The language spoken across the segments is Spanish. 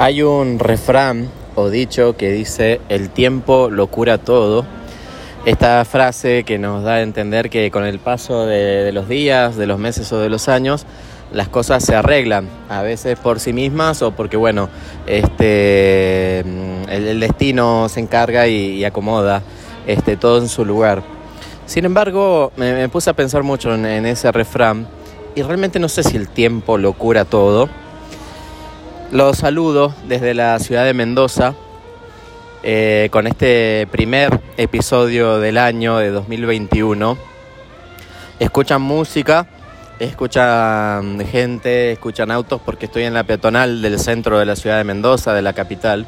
Hay un refrán o dicho que dice el tiempo lo cura todo. Esta frase que nos da a entender que con el paso de, los días, de los meses o de los años, las cosas se arreglan, a veces por sí mismas o porque, bueno, este, el, destino se encarga y, acomoda este, todo en su lugar. Sin embargo, me, puse a pensar mucho en ese refrán y realmente no sé si el tiempo lo cura todo los saludo desde la ciudad de Mendoza eh, con este primer episodio del año de 2021. Escuchan música, escuchan gente, escuchan autos porque estoy en la peatonal del centro de la ciudad de Mendoza, de la capital.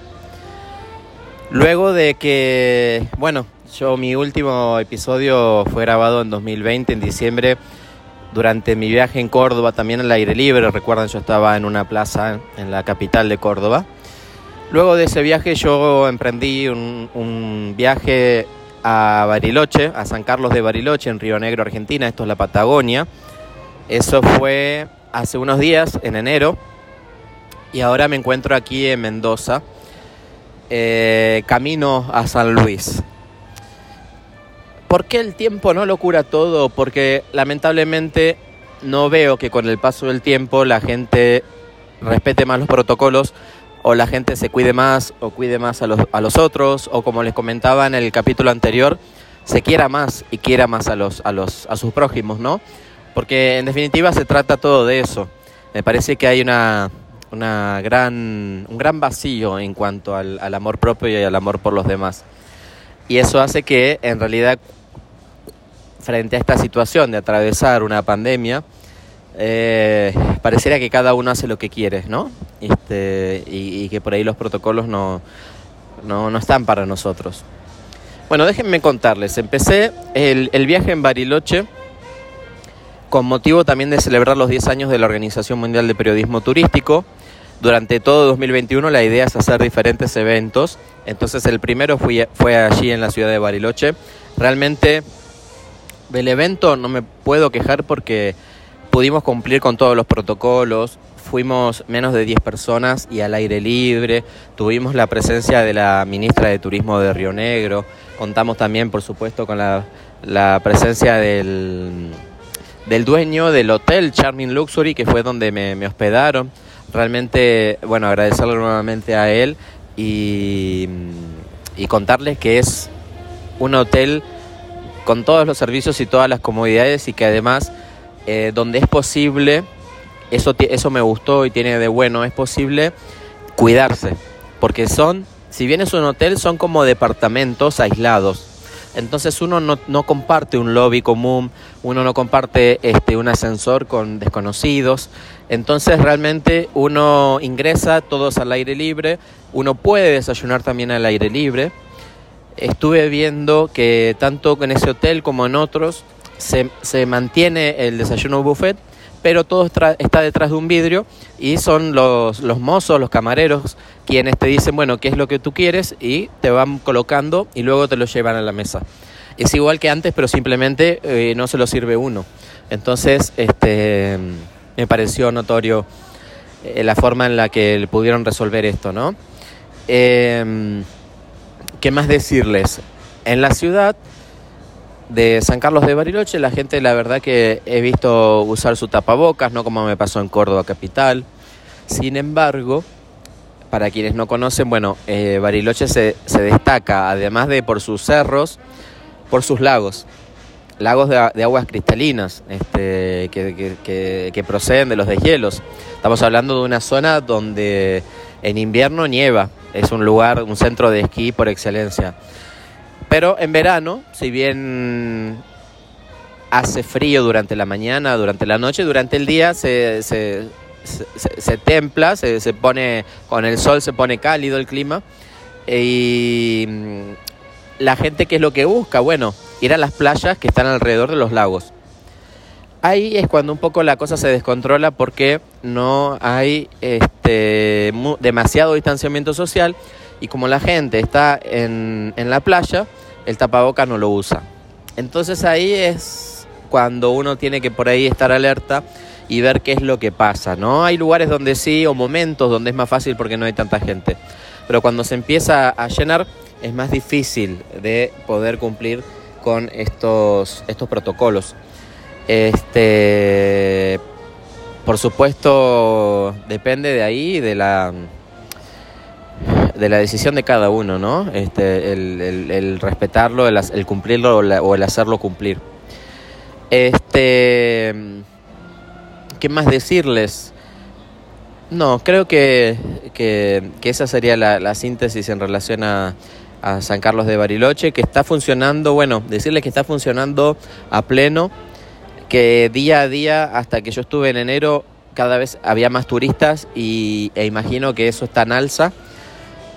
Luego de que, bueno, yo mi último episodio fue grabado en 2020, en diciembre, durante mi viaje en Córdoba, también al aire libre, recuerdan, yo estaba en una plaza en la capital de Córdoba. Luego de ese viaje yo emprendí un, viaje a Bariloche, a San Carlos de Bariloche, en Río Negro, Argentina, esto es la Patagonia. Eso fue hace unos días, en enero, y ahora me encuentro aquí en Mendoza, eh, camino a San Luis. ¿Por qué el tiempo no lo cura todo? Porque lamentablemente no veo que con el paso del tiempo la gente respete más los protocolos o la gente se cuide más o cuide más a los, a los otros o como les comentaba en el capítulo anterior, se quiera más y quiera más a, los, a, los, a sus prójimos, ¿no? Porque en definitiva se trata todo de eso. Me parece que hay una, una gran, un gran vacío en cuanto al, al amor propio y al amor por los demás. Y eso hace que en realidad frente a esta situación de atravesar una pandemia, eh, pareciera que cada uno hace lo que quiere, ¿no? Este, y, que por ahí los protocolos no, no, están para nosotros. Bueno, déjenme contarles, empecé el, el viaje en Bariloche con motivo también de celebrar los 10 años de la Organización Mundial de Periodismo Turístico. Durante todo 2021 la idea es hacer diferentes eventos. Entonces el primero fui, fue allí en la ciudad de Bariloche. Realmente del evento no me puedo quejar porque pudimos cumplir con todos los protocolos, fuimos menos de 10 personas y al aire libre, tuvimos la presencia de la ministra de Turismo de Río Negro, contamos también por supuesto con la, presencia del, del, dueño del hotel Charming Luxury, que fue donde me, me hospedaron. Realmente, bueno, agradecerle nuevamente a él y, y contarles que es un hotel con todos los servicios y todas las comodidades y que además eh, donde es posible, eso, eso me gustó y tiene de bueno, es posible cuidarse, porque son, si bien es un hotel, son como departamentos aislados. Entonces uno no, no comparte un lobby común, uno no comparte este, un ascensor con desconocidos. Entonces realmente uno ingresa todos al aire libre, uno puede desayunar también al aire libre estuve viendo que tanto en ese hotel como en otros se, se mantiene el desayuno buffet, pero todo está detrás de un vidrio y son los, los mozos, los camareros, quienes te dicen, bueno, qué es lo que tú quieres y te van colocando y luego te lo llevan a la mesa. Es igual que antes, pero simplemente eh, no se lo sirve uno. Entonces, este, me pareció notorio eh, la forma en la que pudieron resolver esto, ¿no? Eh, ¿Qué más decirles? En la ciudad de San Carlos de Bariloche, la gente, la verdad que he visto usar su tapabocas, no como me pasó en Córdoba capital. Sin embargo, para quienes no conocen, bueno, eh, Bariloche se, destaca, además de por sus cerros, por sus lagos. Lagos de, aguas cristalinas este, que, que proceden de los deshielos. Estamos hablando de una zona donde en invierno nieva, es un lugar, un centro de esquí por excelencia. Pero en verano, si bien hace frío durante la mañana, durante la noche, durante el día se, se, templa, se, se, pone, con el sol se pone cálido el clima. Y mm, la gente, ¿qué es lo que busca? Bueno, ir a las playas que están alrededor de los lagos. Ahí es cuando un poco la cosa se descontrola porque no hay este, demasiado distanciamiento social y como la gente está en, la playa, el tapaboca no lo usa. Entonces ahí es cuando uno tiene que por ahí estar alerta y ver qué es lo que pasa, ¿no? Hay lugares donde sí o momentos donde es más fácil porque no hay tanta gente, pero cuando se empieza a llenar es más difícil de poder cumplir con estos, estos protocolos. Este, por supuesto, depende de ahí, de la de la decisión de cada uno, ¿no? Este, el, respetarlo, el, cumplirlo o, el hacerlo cumplir. Este, ¿qué más decirles? No, creo que, que, esa sería la, síntesis en relación a, a San Carlos de Bariloche, que está funcionando, bueno, decirles que está funcionando a pleno, que día a día, hasta que yo estuve en enero, cada vez había más turistas y, e imagino que eso está en alza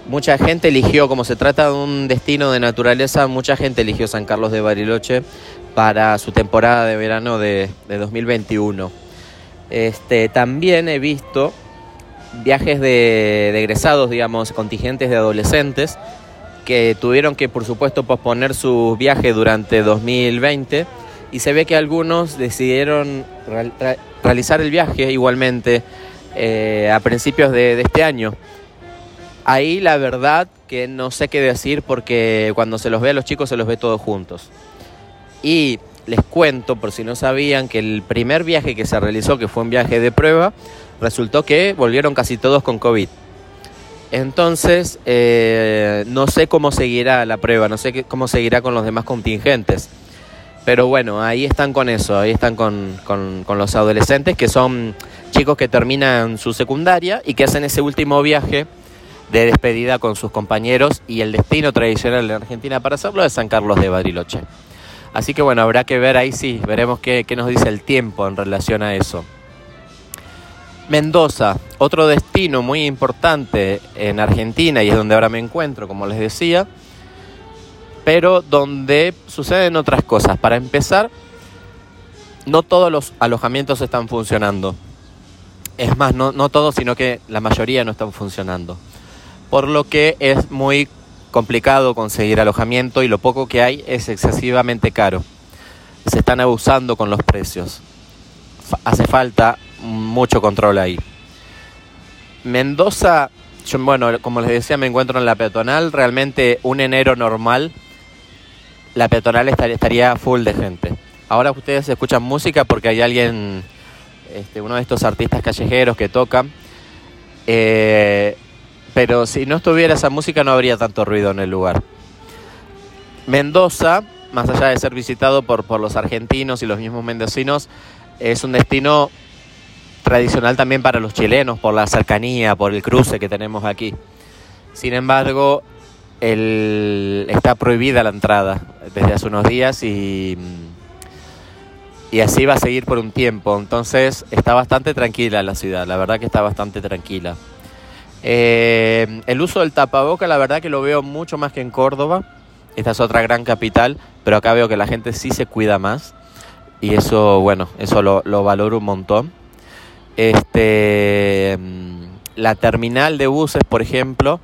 mucha gente eligió, como se trata de un destino de naturaleza, mucha gente eligió San Carlos de Bariloche para su temporada de verano de, 2021. Este, también he visto viajes de, de, egresados, digamos, contingentes de adolescentes que tuvieron que, por supuesto, posponer su viaje durante 2020 y se ve que algunos decidieron realizar el viaje igualmente eh, a principios de este año. Ahí la verdad que no sé qué decir porque cuando se los ve a los chicos se los ve todos juntos. Y les cuento, por si no sabían, que el primer viaje que se realizó, que fue un viaje de prueba, resultó que volvieron casi todos con COVID. Entonces, eh, no sé cómo seguirá la prueba, no sé cómo seguirá con los demás contingentes. Pero bueno, ahí están con eso, ahí están con, con los adolescentes, que son chicos que terminan su secundaria y que hacen ese último viaje de despedida con sus compañeros y el destino tradicional de Argentina para hacerlo es San Carlos de Bariloche. Así que bueno, habrá que ver ahí sí, veremos qué, nos dice el tiempo en relación a eso. Mendoza, otro destino muy importante en Argentina y es donde ahora me encuentro, como les decía, pero donde suceden otras cosas. Para empezar, no todos los alojamientos están funcionando. Es más, no, no todos, sino que la mayoría no están funcionando por lo que es muy complicado conseguir alojamiento y lo poco que hay es excesivamente caro. Se están abusando con los precios. Hace falta mucho control ahí. Mendoza, bueno, como les decía, me encuentro en la peatonal. Realmente un enero normal, la peatonal estaría full de gente. Ahora ustedes escuchan música porque hay alguien, este, uno de estos artistas callejeros que tocan. Eh, pero si no estuviera esa música no habría tanto ruido en el lugar. Mendoza, más allá de ser visitado por los argentinos y los mismos mendocinos, es un destino tradicional también para los chilenos por la cercanía, por el cruce que tenemos aquí. Sin embargo, está prohibida la entrada desde hace unos días y, y así va a seguir por un tiempo. Entonces está bastante tranquila la ciudad, la verdad que está bastante tranquila. Eh, el uso del tapaboca, la verdad que lo veo mucho más que en Córdoba. Esta es otra gran capital, pero acá veo que la gente sí se cuida más. Y eso, bueno, eso lo, valoro un montón. Este, mm, la terminal de buses, por ejemplo,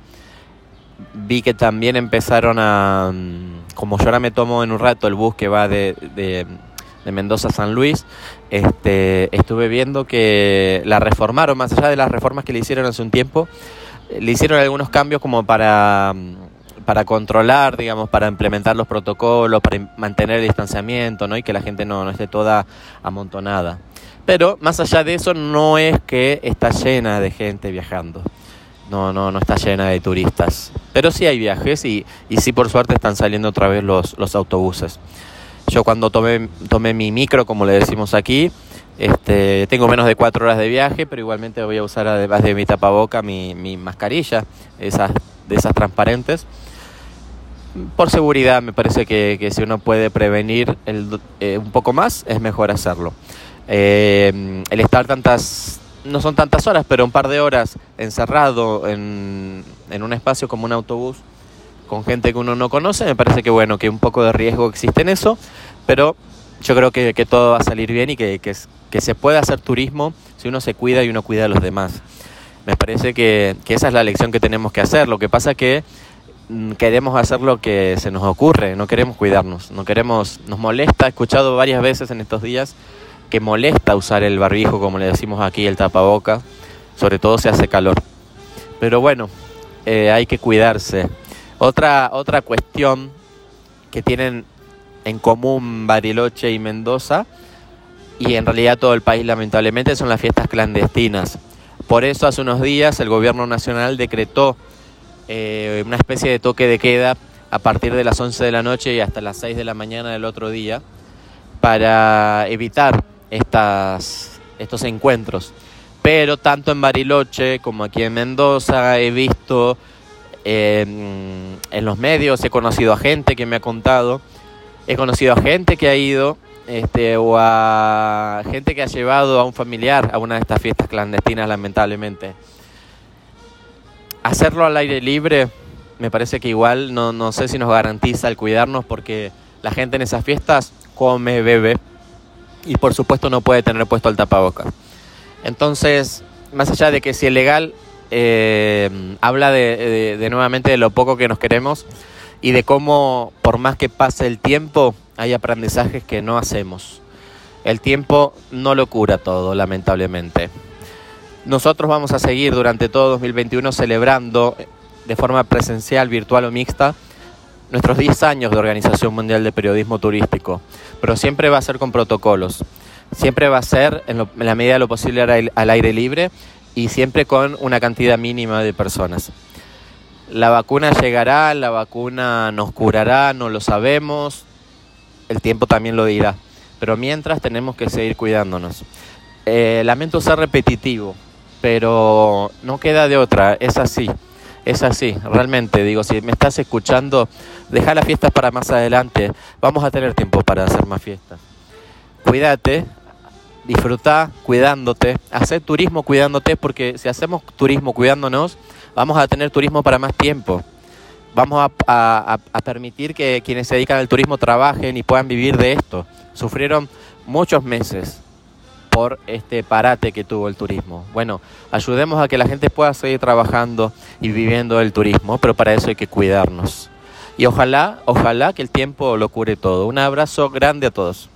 vi que también empezaron a, mm, como yo ahora me tomo en un rato el bus que va de, de, Mendoza a San Luis, este, estuve viendo que la reformaron, más allá de las reformas que le hicieron hace un tiempo, le hicieron algunos cambios como para, para controlar, digamos, para implementar los protocolos, para mantener el distanciamiento, ¿no? Y que la gente no, no esté toda amontonada. Pero más allá de eso, no es que está llena de gente viajando. No, no, no está llena de turistas. Pero sí hay viajes y, y sí por suerte están saliendo otra vez los, los autobuses. Yo cuando tomé, tomé mi micro, como le decimos aquí, este, tengo menos de cuatro horas de viaje, pero igualmente voy a usar además de mi tapaboca mi, mi mascarilla, esas, de esas transparentes. Por seguridad me parece que, si uno puede prevenir el, eh, un poco más, es mejor hacerlo. Eh, el estar tantas, no son tantas horas, pero un par de horas encerrado en, en un espacio como un autobús, con gente que uno no conoce, me parece que bueno, que un poco de riesgo existe en eso, pero yo creo que, todo va a salir bien y que, que, se puede hacer turismo si uno se cuida y uno cuida a los demás. Me parece que, esa es la lección que tenemos que hacer. Lo que pasa es que mm, queremos hacer lo que se nos ocurre, no queremos cuidarnos, no queremos, nos molesta, he escuchado varias veces en estos días que molesta usar el barbijo, como le decimos aquí, el tapaboca, sobre todo si hace calor. Pero bueno, eh, hay que cuidarse. Otra, otra cuestión que tienen en común Bariloche y Mendoza, y en realidad todo el país lamentablemente, son las fiestas clandestinas. Por eso hace unos días el gobierno nacional decretó eh, una especie de toque de queda a partir de las 11 de la noche y hasta las 6 de la mañana del otro día para evitar estas, estos encuentros. Pero tanto en Bariloche como aquí en Mendoza he visto en los medios, he conocido a gente que me ha contado, he conocido a gente que ha ido este, o a gente que ha llevado a un familiar a una de estas fiestas clandestinas, lamentablemente. Hacerlo al aire libre me parece que igual no, no sé si nos garantiza el cuidarnos porque la gente en esas fiestas come, bebe y por supuesto no puede tener puesto el tapabocas. Entonces, más allá de que si es legal, eh, habla de, nuevamente de lo poco que nos queremos y de cómo por más que pase el tiempo hay aprendizajes que no hacemos. El tiempo no lo cura todo, lamentablemente. Nosotros vamos a seguir durante todo 2021 celebrando de forma presencial, virtual o mixta nuestros 10 años de Organización Mundial de Periodismo Turístico, pero siempre va a ser con protocolos, siempre va a ser en, la medida de lo posible al, aire libre y siempre con una cantidad mínima de personas. La vacuna llegará, la vacuna nos curará, no lo sabemos, el tiempo también lo dirá, pero mientras tenemos que seguir cuidándonos. Eh, lamento ser repetitivo, pero no queda de otra, es así. Es así, realmente, digo, si me estás escuchando, deja las fiestas para más adelante. Vamos a tener tiempo para hacer más fiestas. Cuídate, disfruta cuidándote, hacer turismo cuidándote, porque si hacemos turismo cuidándonos, vamos a tener turismo para más tiempo. Vamos a, a permitir que quienes se dedican al turismo trabajen y puedan vivir de esto. Sufrieron muchos meses por este parate que tuvo el turismo. Bueno, ayudemos a que la gente pueda seguir trabajando y viviendo el turismo, pero para eso hay que cuidarnos. Y ojalá, ojalá que el tiempo lo cure todo. Un abrazo grande a todos.